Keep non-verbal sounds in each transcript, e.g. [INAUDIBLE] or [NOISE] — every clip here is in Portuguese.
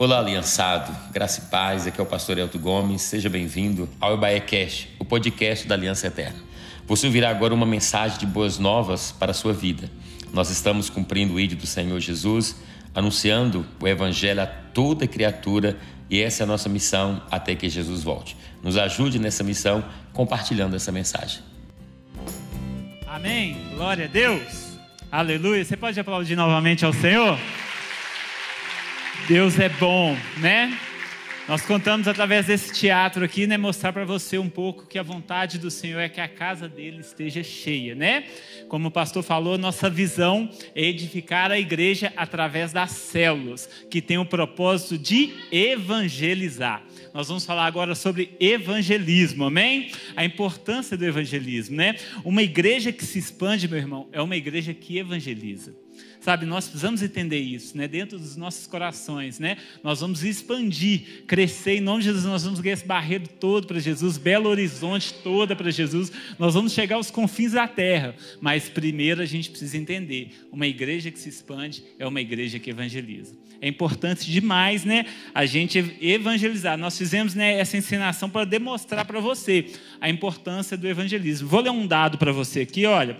Olá, aliançado, graça e paz, aqui é o pastor Elton Gomes, seja bem-vindo ao Cash, o podcast da Aliança Eterna. Você ouvirá agora uma mensagem de boas novas para a sua vida. Nós estamos cumprindo o ídolo do Senhor Jesus, anunciando o Evangelho a toda criatura e essa é a nossa missão até que Jesus volte. Nos ajude nessa missão compartilhando essa mensagem. Amém. Glória a Deus. Aleluia. Você pode aplaudir novamente ao Senhor? Deus é bom, né? Nós contamos através desse teatro aqui, né, mostrar para você um pouco que a vontade do Senhor é que a casa dele esteja cheia, né? Como o pastor falou, nossa visão é edificar a igreja através das células, que tem o propósito de evangelizar. Nós vamos falar agora sobre evangelismo, amém? A importância do evangelismo, né? Uma igreja que se expande, meu irmão, é uma igreja que evangeliza. Sabe, nós precisamos entender isso, né? Dentro dos nossos corações, né? Nós vamos expandir, crescer em nome de Jesus, nós vamos ganhar esse barreiro todo para Jesus, Belo Horizonte toda para Jesus. Nós vamos chegar aos confins da terra, mas primeiro a gente precisa entender, uma igreja que se expande é uma igreja que evangeliza. É importante demais, né, a gente evangelizar. Nós fizemos, né, essa ensinação para demonstrar para você a importância do evangelismo. Vou ler um dado para você aqui, olha.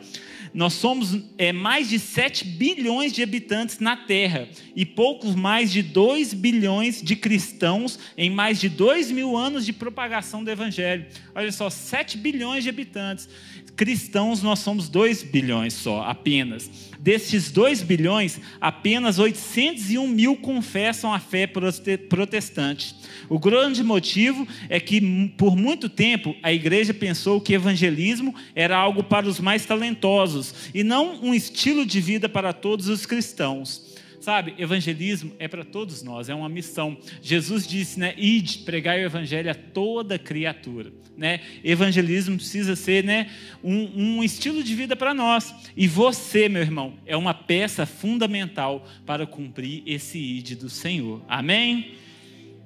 Nós somos é, mais de 7 bilhões de habitantes na Terra e poucos mais de 2 bilhões de cristãos em mais de 2 mil anos de propagação do Evangelho. Olha só, 7 bilhões de habitantes. Cristãos, nós somos 2 bilhões só, apenas. Desses 2 bilhões, apenas 801 mil confessam a fé protestante. O grande motivo é que, por muito tempo, a igreja pensou que evangelismo era algo para os mais talentosos e não um estilo de vida para todos os cristãos. Sabe, evangelismo é para todos nós, é uma missão. Jesus disse, né, ide, pregar o evangelho a toda criatura, né? Evangelismo precisa ser, né, um, um estilo de vida para nós. E você, meu irmão, é uma peça fundamental para cumprir esse ide do Senhor. Amém?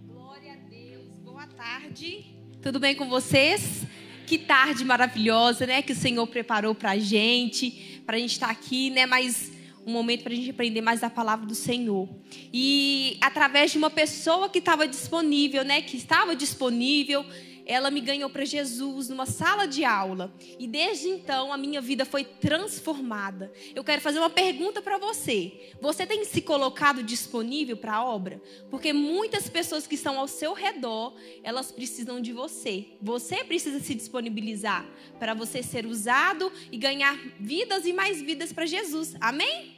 Glória a Deus. Boa tarde. Tudo bem com vocês? Que tarde maravilhosa, né? Que o Senhor preparou para a gente, para a gente estar tá aqui, né? Mas um momento para a gente aprender mais da palavra do Senhor. E através de uma pessoa que estava disponível, né, que estava disponível, ela me ganhou para Jesus numa sala de aula. E desde então a minha vida foi transformada. Eu quero fazer uma pergunta para você. Você tem se colocado disponível para a obra? Porque muitas pessoas que estão ao seu redor, elas precisam de você. Você precisa se disponibilizar para você ser usado e ganhar vidas e mais vidas para Jesus. Amém?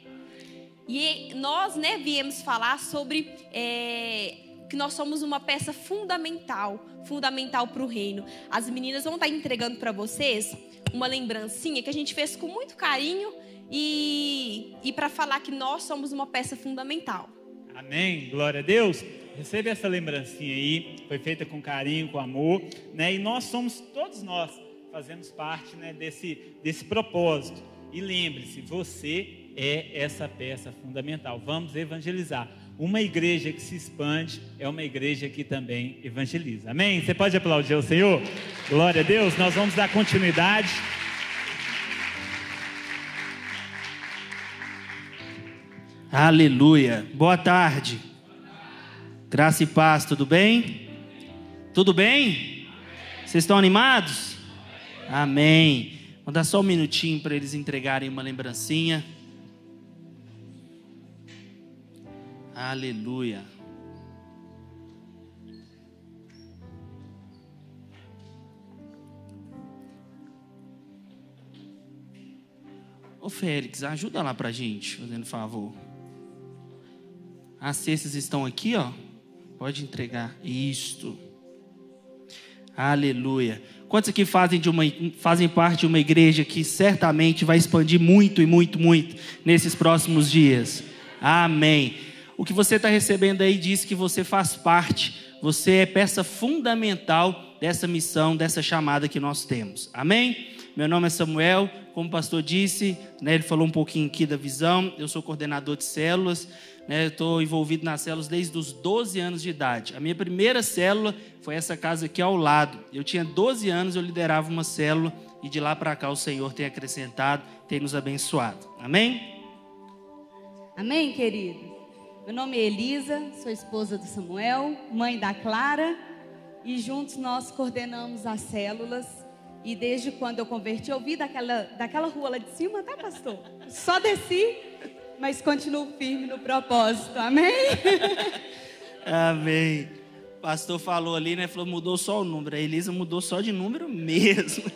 E nós, né, viemos falar sobre é, que nós somos uma peça fundamental, fundamental para o reino. As meninas vão estar entregando para vocês uma lembrancinha que a gente fez com muito carinho e, e para falar que nós somos uma peça fundamental. Amém, glória a Deus. Receba essa lembrancinha aí, foi feita com carinho, com amor, né? E nós somos, todos nós, fazemos parte né, desse, desse propósito. E lembre-se, você é essa peça fundamental. Vamos evangelizar. Uma igreja que se expande é uma igreja que também evangeliza. Amém? Você pode aplaudir ao Senhor? Glória a Deus. Nós vamos dar continuidade. Aleluia. Boa tarde. Graça e paz, tudo bem? Tudo bem? Vocês estão animados? Amém. Vou dar só um minutinho para eles entregarem uma lembrancinha. Aleluia. Ô Félix, ajuda lá pra gente, fazendo favor. As cestas estão aqui, ó. Pode entregar. Isto. Aleluia. Quantos aqui fazem, de uma, fazem parte de uma igreja que certamente vai expandir muito e muito, muito nesses próximos dias? Amém. O que você está recebendo aí diz que você faz parte, você é peça fundamental dessa missão, dessa chamada que nós temos. Amém? Meu nome é Samuel, como o pastor disse, né, ele falou um pouquinho aqui da visão. Eu sou coordenador de células, né, estou envolvido nas células desde os 12 anos de idade. A minha primeira célula foi essa casa aqui ao lado. Eu tinha 12 anos, eu liderava uma célula e de lá para cá o Senhor tem acrescentado, tem nos abençoado. Amém? Amém, querido. Meu nome é Elisa, sou esposa do Samuel, mãe da Clara, e juntos nós coordenamos as células. E desde quando eu converti, eu vi daquela, daquela rua lá de cima, tá, pastor? Só desci, mas continuo firme no propósito, amém? amém. O pastor falou ali, né? Falou, mudou só o número. A Elisa mudou só de número mesmo.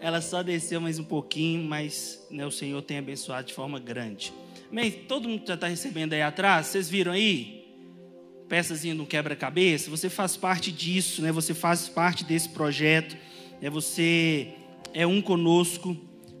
Ela só desceu mais um pouquinho, mas né, o Senhor tem abençoado de forma grande. Amém? Todo mundo já está recebendo aí atrás, vocês viram aí? Peçazinha no quebra-cabeça, você faz parte disso, né? Você faz parte desse projeto, né? Você é um conosco.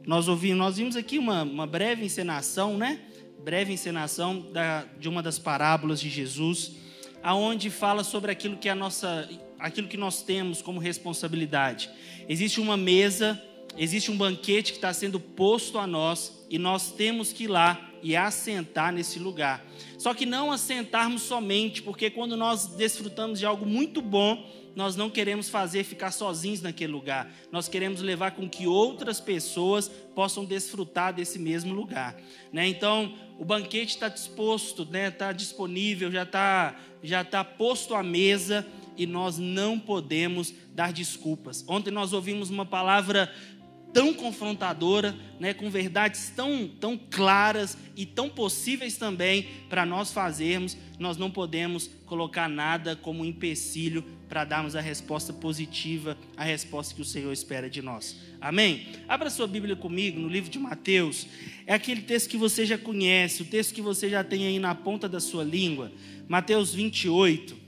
Nós ouvimos, nós vimos aqui uma, uma breve encenação, né? Breve encenação da, de uma das parábolas de Jesus, aonde fala sobre aquilo que é a nossa, aquilo que nós temos como responsabilidade. Existe uma mesa, existe um banquete que está sendo posto a nós e nós temos que ir lá e assentar nesse lugar. Só que não assentarmos somente, porque quando nós desfrutamos de algo muito bom, nós não queremos fazer ficar sozinhos naquele lugar. Nós queremos levar com que outras pessoas possam desfrutar desse mesmo lugar. Né? Então, o banquete está disposto, está né? Tá disponível, já está já tá posto à mesa e nós não podemos dar desculpas. Ontem nós ouvimos uma palavra tão confrontadora, né, com verdades tão, tão claras e tão possíveis também para nós fazermos, nós não podemos colocar nada como empecilho para darmos a resposta positiva, a resposta que o Senhor espera de nós. Amém? Abra sua Bíblia comigo no livro de Mateus. É aquele texto que você já conhece, o texto que você já tem aí na ponta da sua língua. Mateus 28.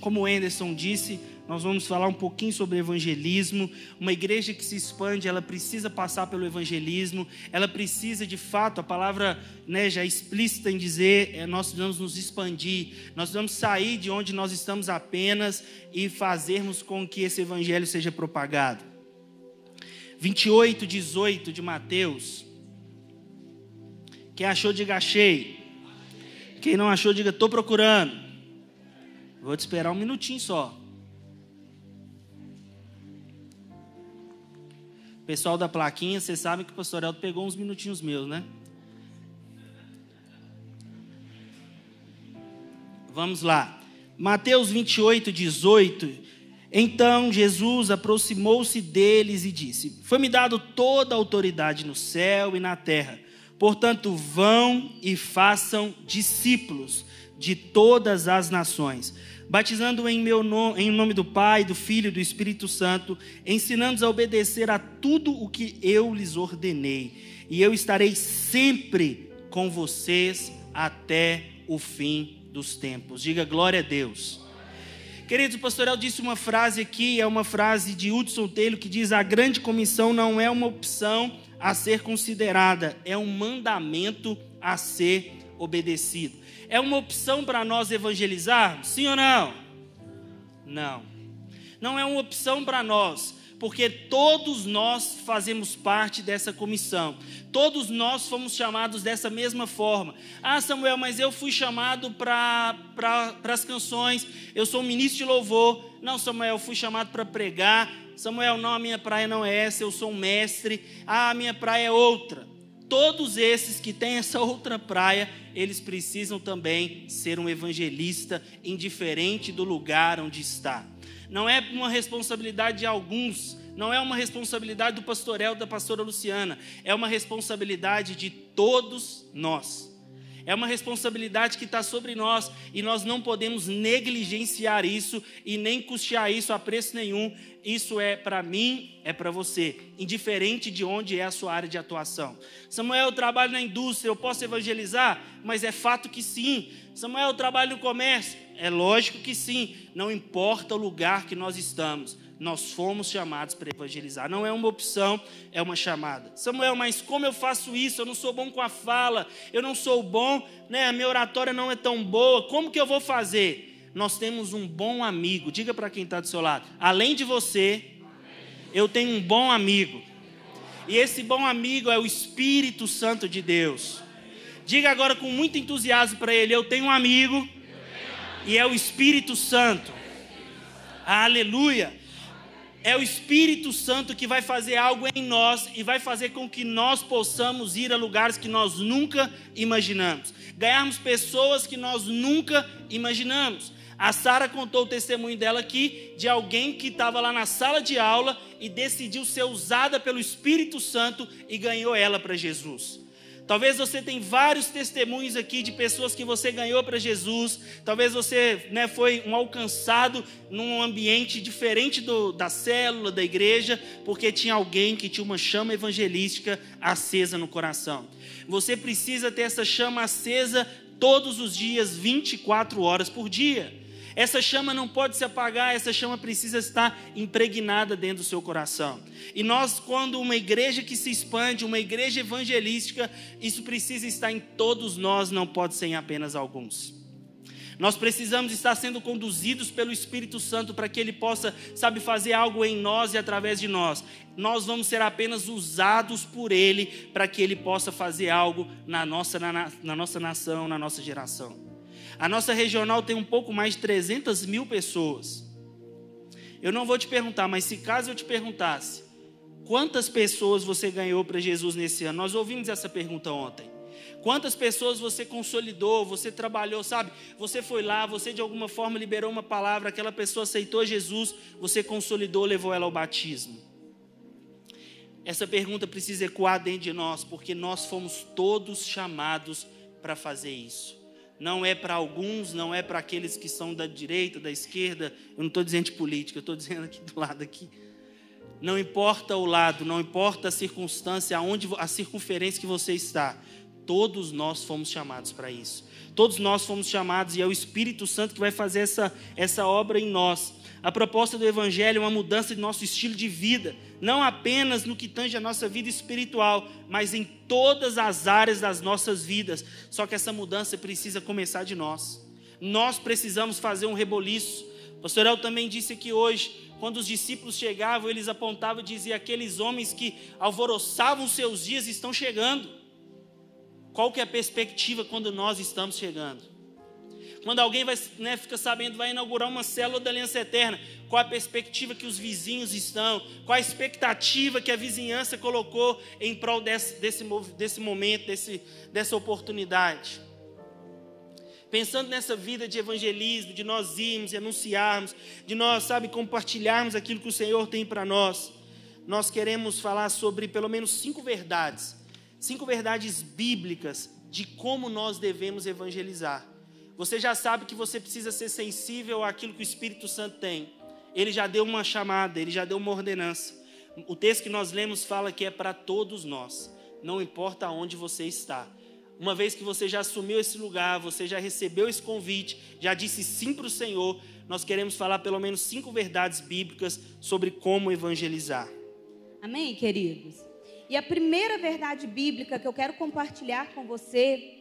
Como o Anderson disse, nós vamos falar um pouquinho sobre evangelismo. Uma igreja que se expande, ela precisa passar pelo evangelismo, ela precisa de fato, a palavra né, já explícita em dizer, é, nós precisamos nos expandir, nós precisamos sair de onde nós estamos apenas e fazermos com que esse evangelho seja propagado. 28, 18 de Mateus. Quem achou, diga achei. Quem não achou, diga estou procurando. Vou te esperar um minutinho só. Pessoal da plaquinha, vocês sabem que o pastor Elton pegou uns minutinhos meus, né? Vamos lá. Mateus 28, 18. Então Jesus aproximou-se deles e disse: Foi-me dado toda a autoridade no céu e na terra. Portanto, vão e façam discípulos de todas as nações batizando em meu nome, em nome do Pai, do Filho e do Espírito Santo, ensinando-os a obedecer a tudo o que eu lhes ordenei. E eu estarei sempre com vocês até o fim dos tempos. Diga glória a Deus. Queridos, o pastor El disse uma frase aqui, é uma frase de Hudson Taylor que diz: A grande comissão não é uma opção a ser considerada, é um mandamento a ser obedecido. É uma opção para nós evangelizar? Sim ou não? Não. Não é uma opção para nós, porque todos nós fazemos parte dessa comissão. Todos nós fomos chamados dessa mesma forma. Ah, Samuel, mas eu fui chamado para pra, as canções, eu sou ministro de louvor. Não, Samuel, eu fui chamado para pregar. Samuel, não, a minha praia não é essa, eu sou um mestre. Ah, a minha praia é outra todos esses que têm essa outra praia, eles precisam também ser um evangelista, indiferente do lugar onde está. Não é uma responsabilidade de alguns, não é uma responsabilidade do pastorel da pastora Luciana, é uma responsabilidade de todos nós. É uma responsabilidade que está sobre nós e nós não podemos negligenciar isso e nem custear isso a preço nenhum. Isso é para mim, é para você, indiferente de onde é a sua área de atuação. Samuel, eu trabalho na indústria, eu posso evangelizar? Mas é fato que sim. Samuel, eu trabalho no comércio? É lógico que sim. Não importa o lugar que nós estamos nós fomos chamados para evangelizar. Não é uma opção, é uma chamada. Samuel, mas como eu faço isso? Eu não sou bom com a fala, eu não sou bom, né? A minha oratória não é tão boa. Como que eu vou fazer? Nós temos um bom amigo. Diga para quem está do seu lado. Além de você, eu tenho um bom amigo. E esse bom amigo é o Espírito Santo de Deus. Diga agora com muito entusiasmo para ele: Eu tenho um amigo, e é o Espírito Santo. Aleluia. É o Espírito Santo que vai fazer algo em nós e vai fazer com que nós possamos ir a lugares que nós nunca imaginamos, ganharmos pessoas que nós nunca imaginamos. A Sara contou o testemunho dela aqui de alguém que estava lá na sala de aula e decidiu ser usada pelo Espírito Santo e ganhou ela para Jesus. Talvez você tenha vários testemunhos aqui de pessoas que você ganhou para Jesus. Talvez você né, foi um alcançado num ambiente diferente do, da célula, da igreja, porque tinha alguém que tinha uma chama evangelística acesa no coração. Você precisa ter essa chama acesa todos os dias, 24 horas por dia. Essa chama não pode se apagar, essa chama precisa estar impregnada dentro do seu coração. E nós, quando uma igreja que se expande, uma igreja evangelística, isso precisa estar em todos nós, não pode ser em apenas alguns. Nós precisamos estar sendo conduzidos pelo Espírito Santo para que Ele possa, sabe, fazer algo em nós e através de nós. Nós vamos ser apenas usados por Ele para que Ele possa fazer algo na nossa, na, na nossa nação, na nossa geração. A nossa regional tem um pouco mais de 300 mil pessoas. Eu não vou te perguntar, mas se caso eu te perguntasse, quantas pessoas você ganhou para Jesus nesse ano? Nós ouvimos essa pergunta ontem. Quantas pessoas você consolidou, você trabalhou, sabe? Você foi lá, você de alguma forma liberou uma palavra, aquela pessoa aceitou Jesus, você consolidou, levou ela ao batismo. Essa pergunta precisa ecoar dentro de nós, porque nós fomos todos chamados para fazer isso não é para alguns, não é para aqueles que são da direita, da esquerda. Eu não estou dizendo de política, eu estou dizendo aqui do lado aqui. Não importa o lado, não importa a circunstância, aonde a circunferência que você está. Todos nós fomos chamados para isso. Todos nós fomos chamados e é o Espírito Santo que vai fazer essa, essa obra em nós. A proposta do Evangelho é uma mudança de nosso estilo de vida, não apenas no que tange a nossa vida espiritual, mas em todas as áreas das nossas vidas. Só que essa mudança precisa começar de nós. Nós precisamos fazer um reboliço. O pastor El também disse que hoje, quando os discípulos chegavam, eles apontavam e diziam: aqueles homens que alvoroçavam seus dias estão chegando. Qual que é a perspectiva quando nós estamos chegando? Quando alguém vai, né, fica sabendo, vai inaugurar uma célula da Aliança Eterna, qual a perspectiva que os vizinhos estão, qual a expectativa que a vizinhança colocou em prol desse, desse, desse momento, desse, dessa oportunidade. Pensando nessa vida de evangelismo, de nós irmos e anunciarmos, de nós, sabe, compartilharmos aquilo que o Senhor tem para nós, nós queremos falar sobre pelo menos cinco verdades, cinco verdades bíblicas de como nós devemos evangelizar. Você já sabe que você precisa ser sensível àquilo que o Espírito Santo tem. Ele já deu uma chamada, ele já deu uma ordenança. O texto que nós lemos fala que é para todos nós, não importa onde você está. Uma vez que você já assumiu esse lugar, você já recebeu esse convite, já disse sim para o Senhor, nós queremos falar pelo menos cinco verdades bíblicas sobre como evangelizar. Amém, queridos? E a primeira verdade bíblica que eu quero compartilhar com você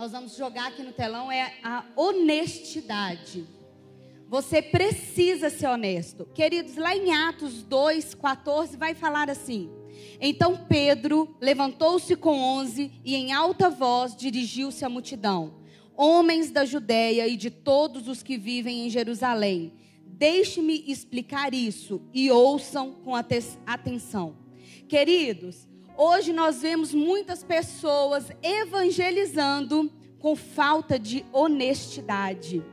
nós vamos jogar aqui no telão é a honestidade. Você precisa ser honesto. Queridos, lá em Atos 2, 14, vai falar assim: Então Pedro levantou-se com onze e em alta voz dirigiu-se à multidão: Homens da Judéia e de todos os que vivem em Jerusalém, deixe-me explicar isso e ouçam com atenção. Queridos, Hoje nós vemos muitas pessoas evangelizando com falta de honestidade.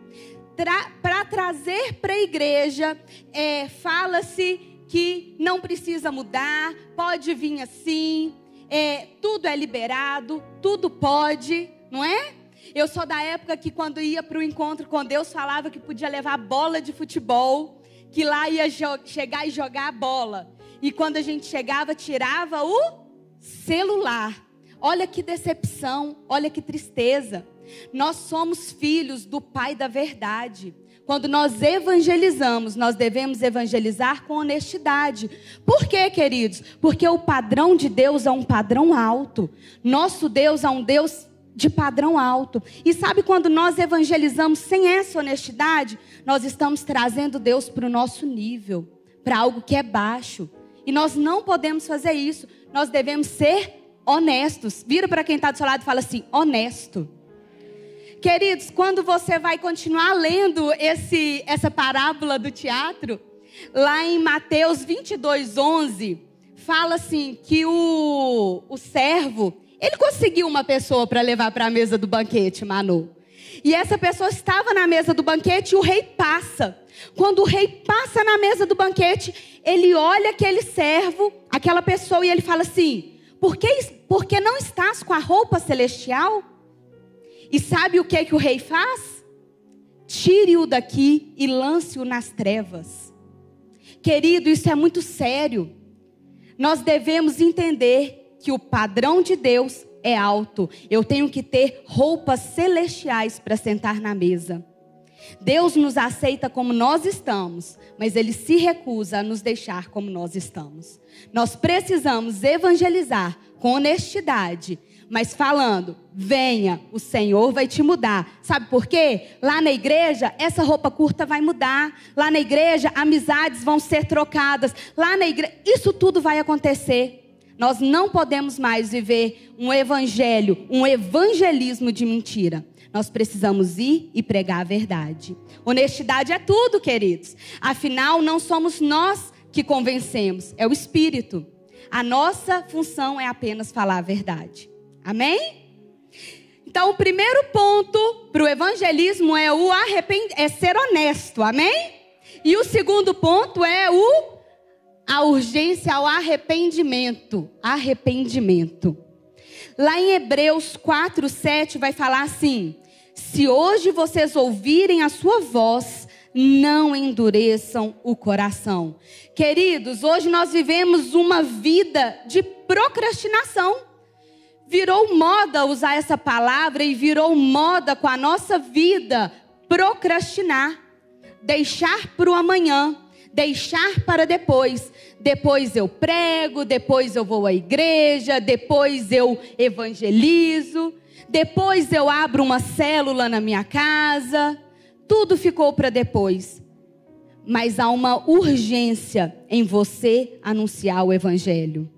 Para trazer para a igreja, é, fala-se que não precisa mudar, pode vir assim, é, tudo é liberado, tudo pode, não é? Eu sou da época que quando ia para o encontro com Deus falava que podia levar bola de futebol, que lá ia chegar e jogar a bola. E quando a gente chegava, tirava o celular. Olha que decepção, olha que tristeza. Nós somos filhos do Pai da verdade. Quando nós evangelizamos, nós devemos evangelizar com honestidade. Por quê, queridos? Porque o padrão de Deus é um padrão alto. Nosso Deus é um Deus de padrão alto. E sabe quando nós evangelizamos sem essa honestidade, nós estamos trazendo Deus para o nosso nível, para algo que é baixo. E nós não podemos fazer isso nós devemos ser honestos. Vira para quem está do seu lado e fala assim: honesto. Queridos, quando você vai continuar lendo esse, essa parábola do teatro, Lá em Mateus 22, 11, fala assim que o, o servo, ele conseguiu uma pessoa para levar para a mesa do banquete, Manu. E essa pessoa estava na mesa do banquete e o rei passa. Quando o rei passa na mesa do banquete, ele olha aquele servo, aquela pessoa, e ele fala assim: Por que, por que não estás com a roupa celestial? E sabe o que, que o rei faz? Tire-o daqui e lance-o nas trevas. Querido, isso é muito sério. Nós devemos entender que o padrão de Deus é alto. Eu tenho que ter roupas celestiais para sentar na mesa. Deus nos aceita como nós estamos, mas Ele se recusa a nos deixar como nós estamos. Nós precisamos evangelizar com honestidade, mas falando, venha, o Senhor vai te mudar. Sabe por quê? Lá na igreja, essa roupa curta vai mudar. Lá na igreja, amizades vão ser trocadas. Lá na igreja, isso tudo vai acontecer. Nós não podemos mais viver um evangelho, um evangelismo de mentira. Nós precisamos ir e pregar a verdade. Honestidade é tudo, queridos. Afinal, não somos nós que convencemos, é o Espírito. A nossa função é apenas falar a verdade. Amém? Então, o primeiro ponto para o evangelismo é o arrepend... é ser honesto. Amém? E o segundo ponto é o a urgência ao arrependimento. Arrependimento. Lá em Hebreus 4, 7 vai falar assim: Se hoje vocês ouvirem a sua voz, não endureçam o coração. Queridos, hoje nós vivemos uma vida de procrastinação. Virou moda usar essa palavra e virou moda com a nossa vida procrastinar, deixar para o amanhã deixar para depois. Depois eu prego, depois eu vou à igreja, depois eu evangelizo, depois eu abro uma célula na minha casa. Tudo ficou para depois. Mas há uma urgência em você anunciar o evangelho.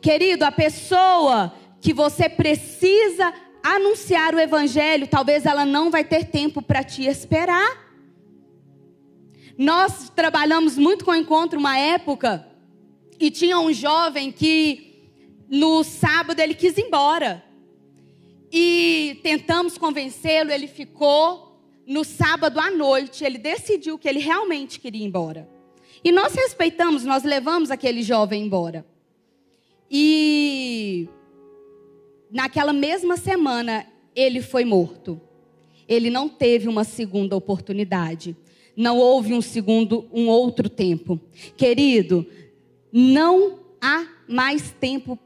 Querido, a pessoa que você precisa anunciar o evangelho, talvez ela não vai ter tempo para te esperar. Nós trabalhamos muito com o encontro uma época e tinha um jovem que no sábado ele quis ir embora. E tentamos convencê-lo, ele ficou. No sábado à noite, ele decidiu que ele realmente queria ir embora. E nós respeitamos, nós levamos aquele jovem embora. E naquela mesma semana, ele foi morto. Ele não teve uma segunda oportunidade. Não houve um segundo, um outro tempo. Querido, não há mais tempo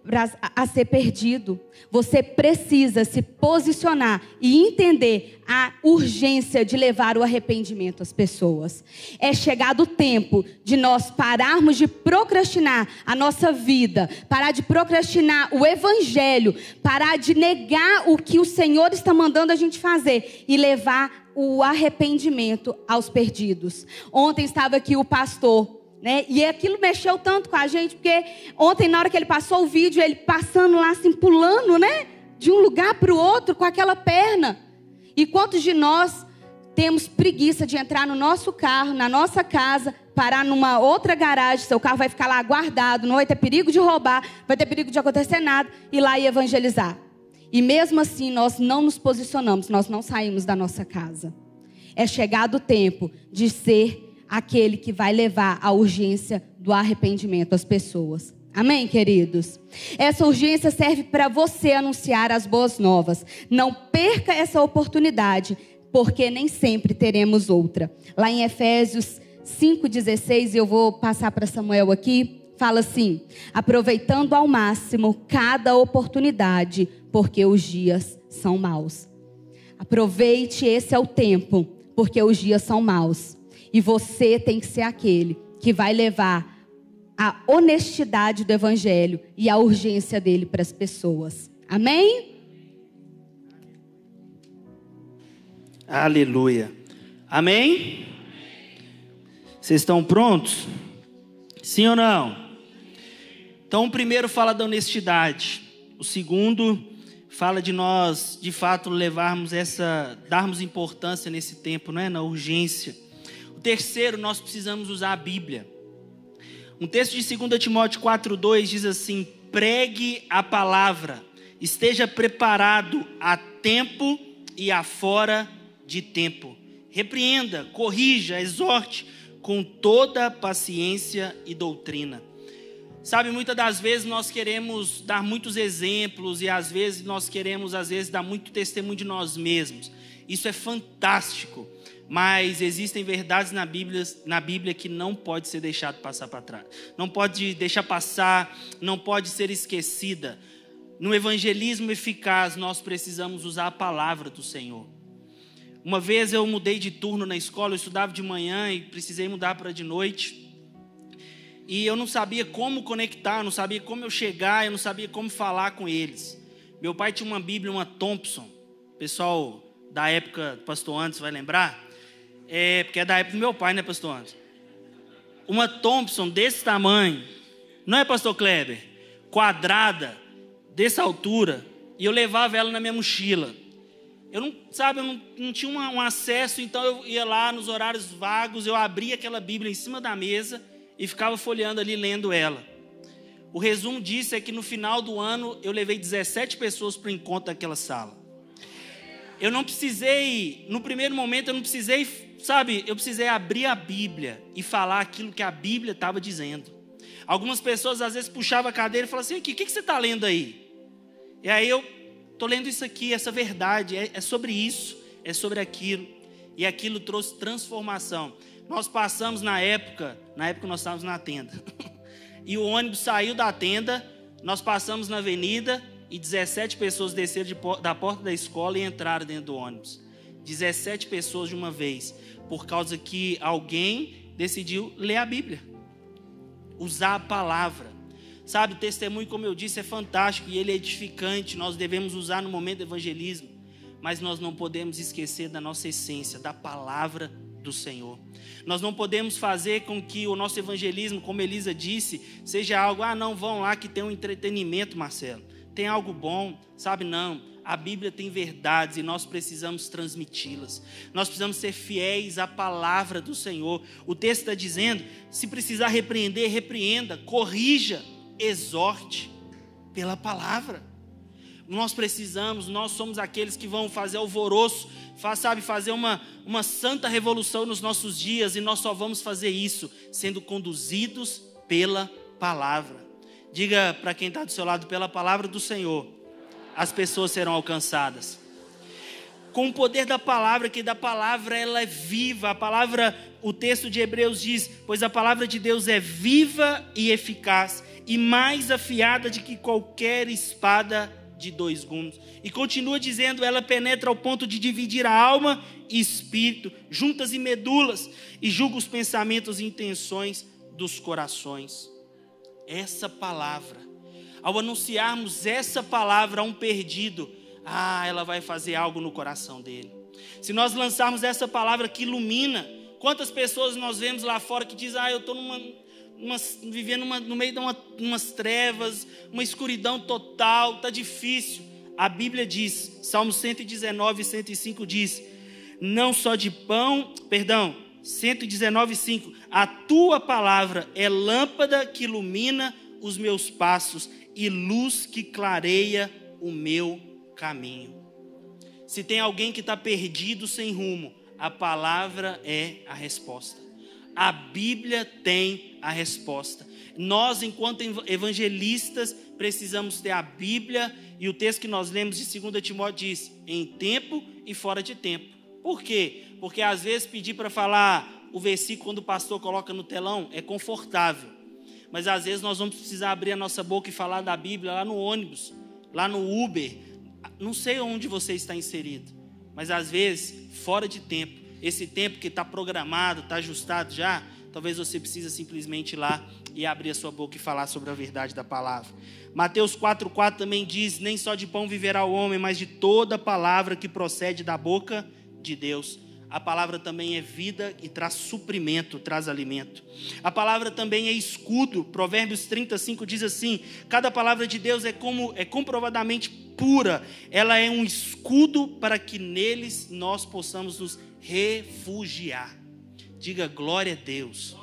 a ser perdido. Você precisa se posicionar e entender a urgência de levar o arrependimento às pessoas. É chegado o tempo de nós pararmos de procrastinar a nossa vida, parar de procrastinar o evangelho, parar de negar o que o Senhor está mandando a gente fazer e levar o arrependimento aos perdidos. Ontem estava aqui o pastor né? E aquilo mexeu tanto com a gente, porque ontem, na hora que ele passou o vídeo, ele passando lá, assim, pulando, né? De um lugar para o outro com aquela perna. E quantos de nós temos preguiça de entrar no nosso carro, na nossa casa, parar numa outra garagem, seu carro vai ficar lá guardado, não vai ter perigo de roubar, vai ter perigo de acontecer nada, e lá e evangelizar. E mesmo assim, nós não nos posicionamos, nós não saímos da nossa casa. É chegado o tempo de ser aquele que vai levar a urgência do arrependimento às pessoas. Amém, queridos? Essa urgência serve para você anunciar as boas novas. Não perca essa oportunidade, porque nem sempre teremos outra. Lá em Efésios 5,16, eu vou passar para Samuel aqui, fala assim: aproveitando ao máximo cada oportunidade, porque os dias são maus. Aproveite, esse é o tempo, porque os dias são maus. E você tem que ser aquele que vai levar a honestidade do evangelho e a urgência dele para as pessoas. Amém? Aleluia. Amém? Vocês estão prontos? Sim ou não? Então, o primeiro fala da honestidade. O segundo fala de nós, de fato, levarmos essa, darmos importância nesse tempo, não é? Na urgência. O terceiro, nós precisamos usar a Bíblia. Um texto de 2 Timóteo 4,2 diz assim: pregue a palavra, esteja preparado a tempo e a fora de tempo. Repreenda, corrija, exorte com toda paciência e doutrina. Sabe, muitas das vezes nós queremos dar muitos exemplos e às vezes nós queremos às vezes dar muito testemunho de nós mesmos. Isso é fantástico, mas existem verdades na Bíblia, na Bíblia que não pode ser deixado passar para trás. Não pode deixar passar, não pode ser esquecida. No evangelismo eficaz, nós precisamos usar a palavra do Senhor. Uma vez eu mudei de turno na escola, eu estudava de manhã e precisei mudar para de noite. E eu não sabia como conectar, não sabia como eu chegar, eu não sabia como falar com eles. Meu pai tinha uma Bíblia, uma Thompson. O pessoal da época do pastor Antes vai lembrar? É, porque é da época do meu pai, né, pastor Antes? Uma Thompson desse tamanho, não é, pastor Kleber? Quadrada, dessa altura, e eu levava ela na minha mochila. Eu não, sabe, eu não, não tinha um, um acesso, então eu ia lá nos horários vagos, eu abria aquela Bíblia em cima da mesa e ficava folheando ali, lendo ela. O resumo disso é que no final do ano eu levei 17 pessoas para o encontro daquela sala. Eu não precisei, no primeiro momento eu não precisei, sabe, eu precisei abrir a Bíblia e falar aquilo que a Bíblia estava dizendo. Algumas pessoas às vezes puxavam a cadeira e falavam assim: o que, que você está lendo aí? E aí eu estou lendo isso aqui, essa verdade, é, é sobre isso, é sobre aquilo. E aquilo trouxe transformação. Nós passamos na época, na época nós estávamos na tenda. [LAUGHS] e o ônibus saiu da tenda, nós passamos na avenida e 17 pessoas desceram de, da porta da escola e entraram dentro do ônibus. 17 pessoas de uma vez, por causa que alguém decidiu ler a Bíblia, usar a palavra. Sabe, testemunho, como eu disse, é fantástico e ele é edificante, nós devemos usar no momento do evangelismo, mas nós não podemos esquecer da nossa essência, da palavra do Senhor. Nós não podemos fazer com que o nosso evangelismo, como Elisa disse, seja algo, ah, não, vão lá que tem um entretenimento, Marcelo. Tem algo bom, sabe? Não. A Bíblia tem verdades e nós precisamos transmiti-las. Nós precisamos ser fiéis à palavra do Senhor. O texto está dizendo: se precisar repreender, repreenda, corrija exorte pela palavra. Nós precisamos, nós somos aqueles que vão fazer alvoroço, faz, sabe, fazer uma, uma santa revolução nos nossos dias, e nós só vamos fazer isso sendo conduzidos pela palavra. Diga para quem está do seu lado, pela palavra do Senhor, as pessoas serão alcançadas com o poder da palavra, que da palavra ela é viva. A palavra, o texto de Hebreus diz: "Pois a palavra de Deus é viva e eficaz, e mais afiada de que qualquer espada de dois gumes. E continua dizendo: ela penetra ao ponto de dividir a alma e espírito, juntas e medulas, e julga os pensamentos e intenções dos corações. Essa palavra, ao anunciarmos essa palavra a um perdido, ah, ela vai fazer algo no coração dele. Se nós lançarmos essa palavra que ilumina, quantas pessoas nós vemos lá fora que dizem: ah, eu estou numa vivendo uma, no meio de uma, umas trevas, uma escuridão total, está difícil. A Bíblia diz, Salmo 119, 105 diz: Não só de pão, perdão, 119, 5: A tua palavra é lâmpada que ilumina os meus passos e luz que clareia o meu caminho. Se tem alguém que está perdido sem rumo, a palavra é a resposta. A Bíblia tem a resposta. Nós, enquanto evangelistas, precisamos ter a Bíblia e o texto que nós lemos de 2 Timóteo diz: em tempo e fora de tempo. Por quê? Porque às vezes pedir para falar o versículo quando o pastor coloca no telão é confortável. Mas às vezes nós vamos precisar abrir a nossa boca e falar da Bíblia lá no ônibus, lá no Uber. Não sei onde você está inserido, mas às vezes, fora de tempo, esse tempo que está programado, está ajustado já, talvez você precise simplesmente ir lá e abrir a sua boca e falar sobre a verdade da palavra. Mateus 4,4 também diz: Nem só de pão viverá o homem, mas de toda palavra que procede da boca de Deus. A palavra também é vida e traz suprimento, traz alimento. A palavra também é escudo. Provérbios 35 diz assim: Cada palavra de Deus é como é comprovadamente pura. Ela é um escudo para que neles nós possamos nos refugiar. Diga glória a Deus.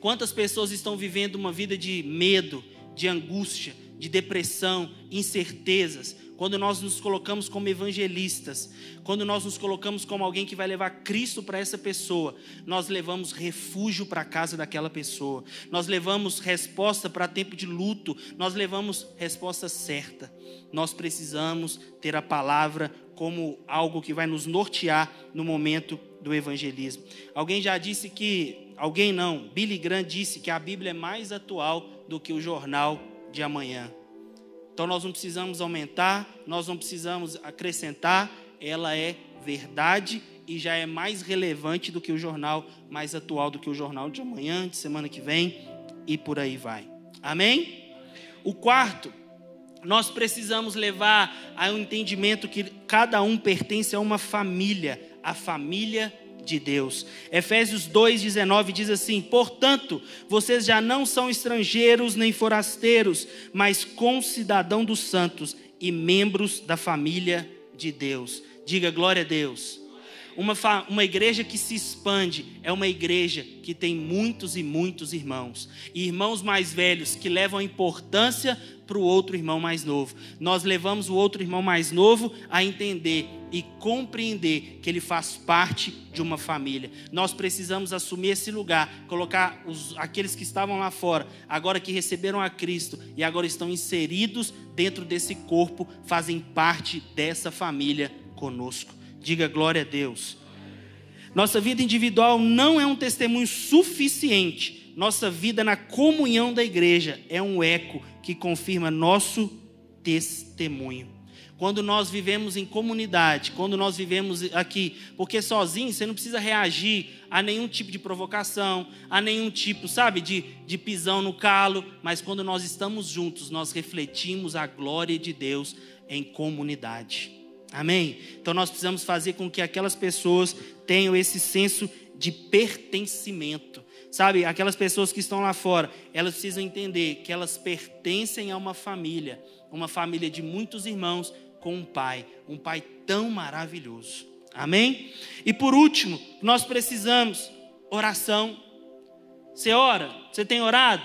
Quantas pessoas estão vivendo uma vida de medo, de angústia, de depressão, incertezas, quando nós nos colocamos como evangelistas, quando nós nos colocamos como alguém que vai levar Cristo para essa pessoa, nós levamos refúgio para a casa daquela pessoa, nós levamos resposta para tempo de luto, nós levamos resposta certa. Nós precisamos ter a palavra como algo que vai nos nortear no momento do evangelismo. Alguém já disse que, alguém não, Billy Graham disse que a Bíblia é mais atual do que o jornal de amanhã. Então nós não precisamos aumentar, nós não precisamos acrescentar, ela é verdade e já é mais relevante do que o jornal, mais atual do que o jornal de amanhã, de semana que vem e por aí vai. Amém? O quarto, nós precisamos levar ao entendimento que cada um pertence a uma família, a família de Deus. Efésios 2,19 diz assim: Portanto, vocês já não são estrangeiros nem forasteiros, mas concidadão dos santos e membros da família de Deus. Diga glória a Deus. Uma, uma igreja que se expande é uma igreja que tem muitos e muitos irmãos. E irmãos mais velhos que levam importância para o outro irmão mais novo. Nós levamos o outro irmão mais novo a entender e compreender que ele faz parte de uma família. Nós precisamos assumir esse lugar, colocar os, aqueles que estavam lá fora, agora que receberam a Cristo e agora estão inseridos dentro desse corpo, fazem parte dessa família conosco. Diga glória a Deus. Nossa vida individual não é um testemunho suficiente. Nossa vida na comunhão da igreja é um eco que confirma nosso testemunho. Quando nós vivemos em comunidade, quando nós vivemos aqui, porque sozinho você não precisa reagir a nenhum tipo de provocação, a nenhum tipo, sabe, de, de pisão no calo, mas quando nós estamos juntos, nós refletimos a glória de Deus em comunidade. Amém? Então nós precisamos fazer com que aquelas pessoas tenham esse senso de pertencimento. Sabe, aquelas pessoas que estão lá fora, elas precisam entender que elas pertencem a uma família, uma família de muitos irmãos com um pai, um pai tão maravilhoso. Amém? E por último, nós precisamos oração. Você ora? Você tem orado?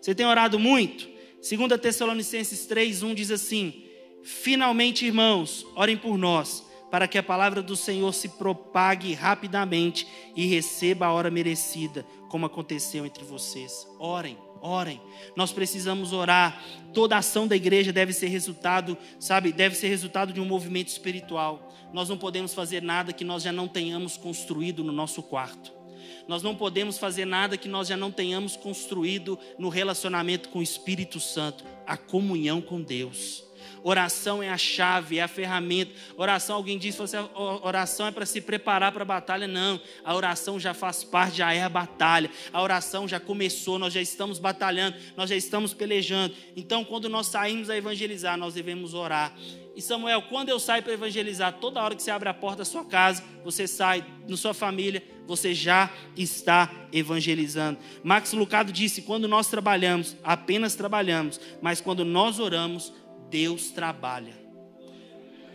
Você tem orado muito? 2 Tessalonicenses 3:1 diz assim: Finalmente, irmãos, orem por nós, para que a palavra do Senhor se propague rapidamente e receba a hora merecida, como aconteceu entre vocês. Orem, orem. Nós precisamos orar. Toda ação da igreja deve ser resultado, sabe, deve ser resultado de um movimento espiritual. Nós não podemos fazer nada que nós já não tenhamos construído no nosso quarto. Nós não podemos fazer nada que nós já não tenhamos construído no relacionamento com o Espírito Santo, a comunhão com Deus. Oração é a chave, é a ferramenta. Oração, alguém diz, assim, oração é para se preparar para a batalha. Não, a oração já faz parte, já é a batalha. A oração já começou, nós já estamos batalhando, nós já estamos pelejando. Então, quando nós saímos a evangelizar, nós devemos orar. E Samuel, quando eu saio para evangelizar, toda hora que você abre a porta da sua casa, você sai na sua família, você já está evangelizando. Max Lucado disse: quando nós trabalhamos, apenas trabalhamos, mas quando nós oramos, Deus trabalha.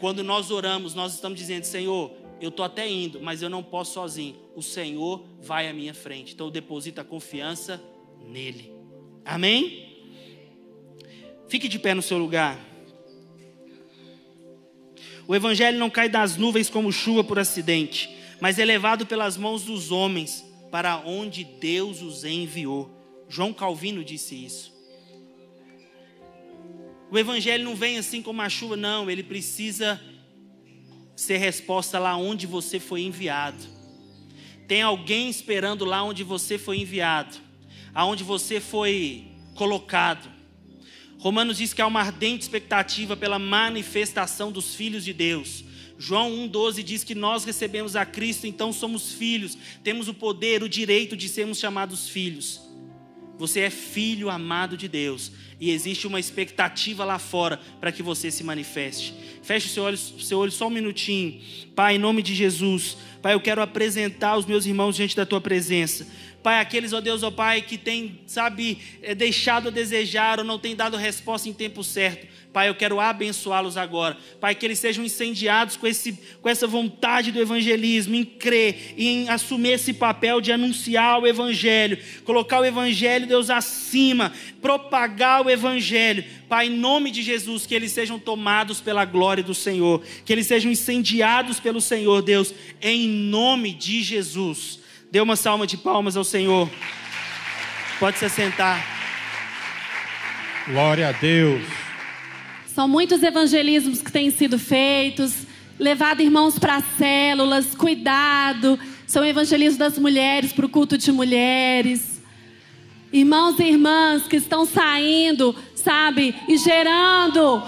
Quando nós oramos, nós estamos dizendo: Senhor, eu estou até indo, mas eu não posso sozinho. O Senhor vai à minha frente. Então eu deposito a confiança nele. Amém? Fique de pé no seu lugar. O Evangelho não cai das nuvens como chuva por acidente, mas é levado pelas mãos dos homens para onde Deus os enviou. João Calvino disse isso. O evangelho não vem assim como a chuva, não, ele precisa ser resposta lá onde você foi enviado. Tem alguém esperando lá onde você foi enviado, aonde você foi colocado. Romanos diz que há uma ardente expectativa pela manifestação dos filhos de Deus. João 1,12 diz que nós recebemos a Cristo, então somos filhos, temos o poder, o direito de sermos chamados filhos. Você é filho amado de Deus e existe uma expectativa lá fora para que você se manifeste. Feche o seu olho, seu olho só um minutinho. Pai, em nome de Jesus, Pai, eu quero apresentar os meus irmãos diante da tua presença. Pai, aqueles, ó Deus, ó Pai, que tem, sabe, é, deixado a desejar ou não tem dado resposta em tempo certo. Pai, eu quero abençoá-los agora. Pai, que eles sejam incendiados com, esse, com essa vontade do evangelismo, em crer, em assumir esse papel de anunciar o evangelho, colocar o evangelho, Deus, acima, propagar o evangelho. Pai, em nome de Jesus, que eles sejam tomados pela glória do Senhor, que eles sejam incendiados pelo Senhor, Deus, em nome de Jesus. Dê uma salva de palmas ao Senhor. Pode se sentar. Glória a Deus. São muitos evangelismos que têm sido feitos, levado irmãos para células, cuidado. São evangelismos das mulheres para o culto de mulheres. Irmãos e irmãs que estão saindo, sabe, e gerando,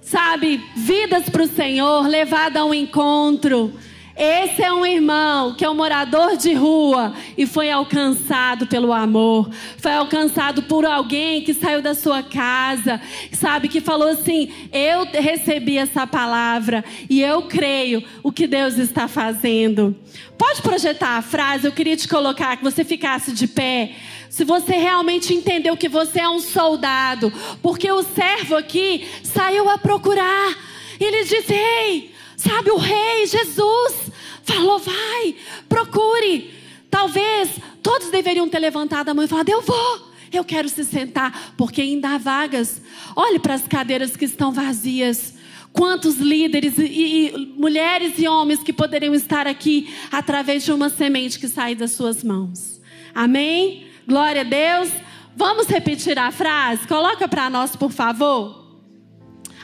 sabe, vidas para o Senhor, levado a um encontro. Esse é um irmão que é um morador de rua e foi alcançado pelo amor. Foi alcançado por alguém que saiu da sua casa, sabe, que falou assim: Eu recebi essa palavra e eu creio o que Deus está fazendo. Pode projetar a frase, eu queria te colocar que você ficasse de pé. Se você realmente entendeu que você é um soldado, porque o servo aqui saiu a procurar. Ele disse: Ei, sabe, o rei Jesus falou: vai, procure. Talvez todos deveriam ter levantado a mão e falado: eu vou. Eu quero se sentar, porque ainda há vagas. Olhe para as cadeiras que estão vazias. Quantos líderes e, e, mulheres e homens que poderiam estar aqui através de uma semente que sai das suas mãos. Amém? Glória a Deus. Vamos repetir a frase? Coloca para nós, por favor.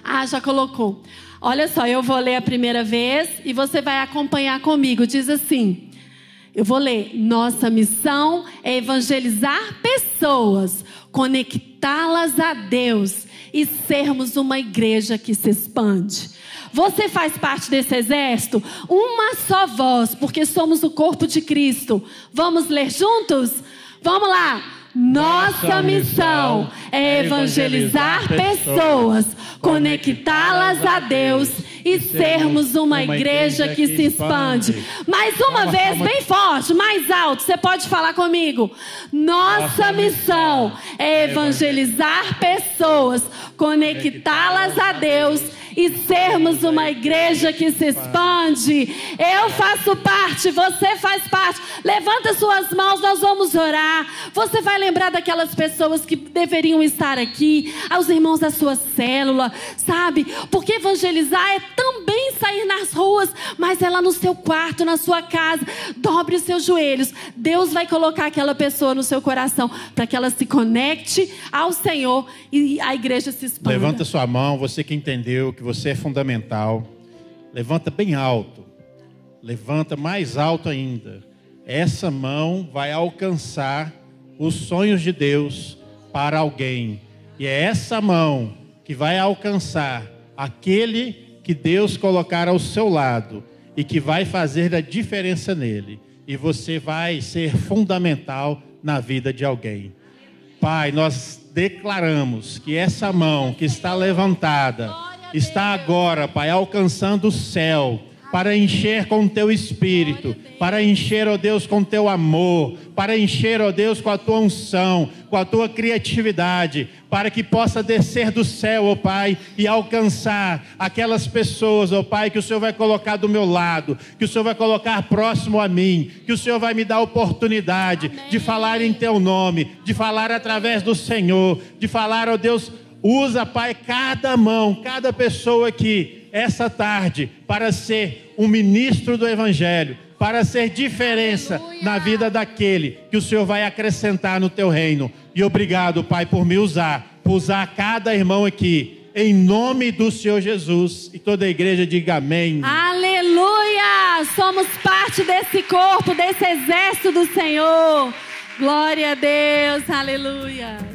Ah, já colocou. Olha só, eu vou ler a primeira vez e você vai acompanhar comigo. Diz assim: eu vou ler. Nossa missão é evangelizar pessoas, conectá-las a Deus e sermos uma igreja que se expande. Você faz parte desse exército? Uma só voz, porque somos o corpo de Cristo. Vamos ler juntos? Vamos lá. Nossa missão é evangelizar pessoas, conectá-las a Deus e sermos uma igreja que se expande. Mais uma vez, bem forte, mais alto, você pode falar comigo. Nossa missão é evangelizar pessoas, conectá-las a Deus e sermos uma igreja que se expande. Eu faço parte, você faz parte. Levanta suas mãos, nós vamos orar. Você vai lembrar daquelas pessoas que deveriam estar aqui, aos irmãos da sua célula, sabe? Porque evangelizar é também sair nas ruas, mas é lá no seu quarto, na sua casa. Dobre os seus joelhos. Deus vai colocar aquela pessoa no seu coração para que ela se conecte ao Senhor e a igreja se expanda. Levanta sua mão, você que entendeu que você é fundamental. Levanta bem alto. Levanta mais alto ainda. Essa mão vai alcançar os sonhos de Deus para alguém. E é essa mão que vai alcançar aquele que Deus colocar ao seu lado e que vai fazer a diferença nele. E você vai ser fundamental na vida de alguém. Pai, nós declaramos que essa mão que está levantada está agora, Pai, alcançando o céu para encher com o teu espírito, para encher, ó Deus, com o teu amor, para encher, ó Deus, com a tua unção, com a tua criatividade, para que possa descer do céu, ó Pai, e alcançar aquelas pessoas, ó Pai, que o Senhor vai colocar do meu lado, que o Senhor vai colocar próximo a mim, que o Senhor vai me dar a oportunidade Amém. de falar em teu nome, de falar através do Senhor, de falar, ó Deus, Usa, Pai, cada mão, cada pessoa aqui, essa tarde, para ser um ministro do Evangelho, para ser diferença Aleluia. na vida daquele que o Senhor vai acrescentar no teu reino. E obrigado, Pai, por me usar, por usar cada irmão aqui, em nome do Senhor Jesus. E toda a igreja diga amém. Aleluia! Somos parte desse corpo, desse exército do Senhor. Glória a Deus, aleluia.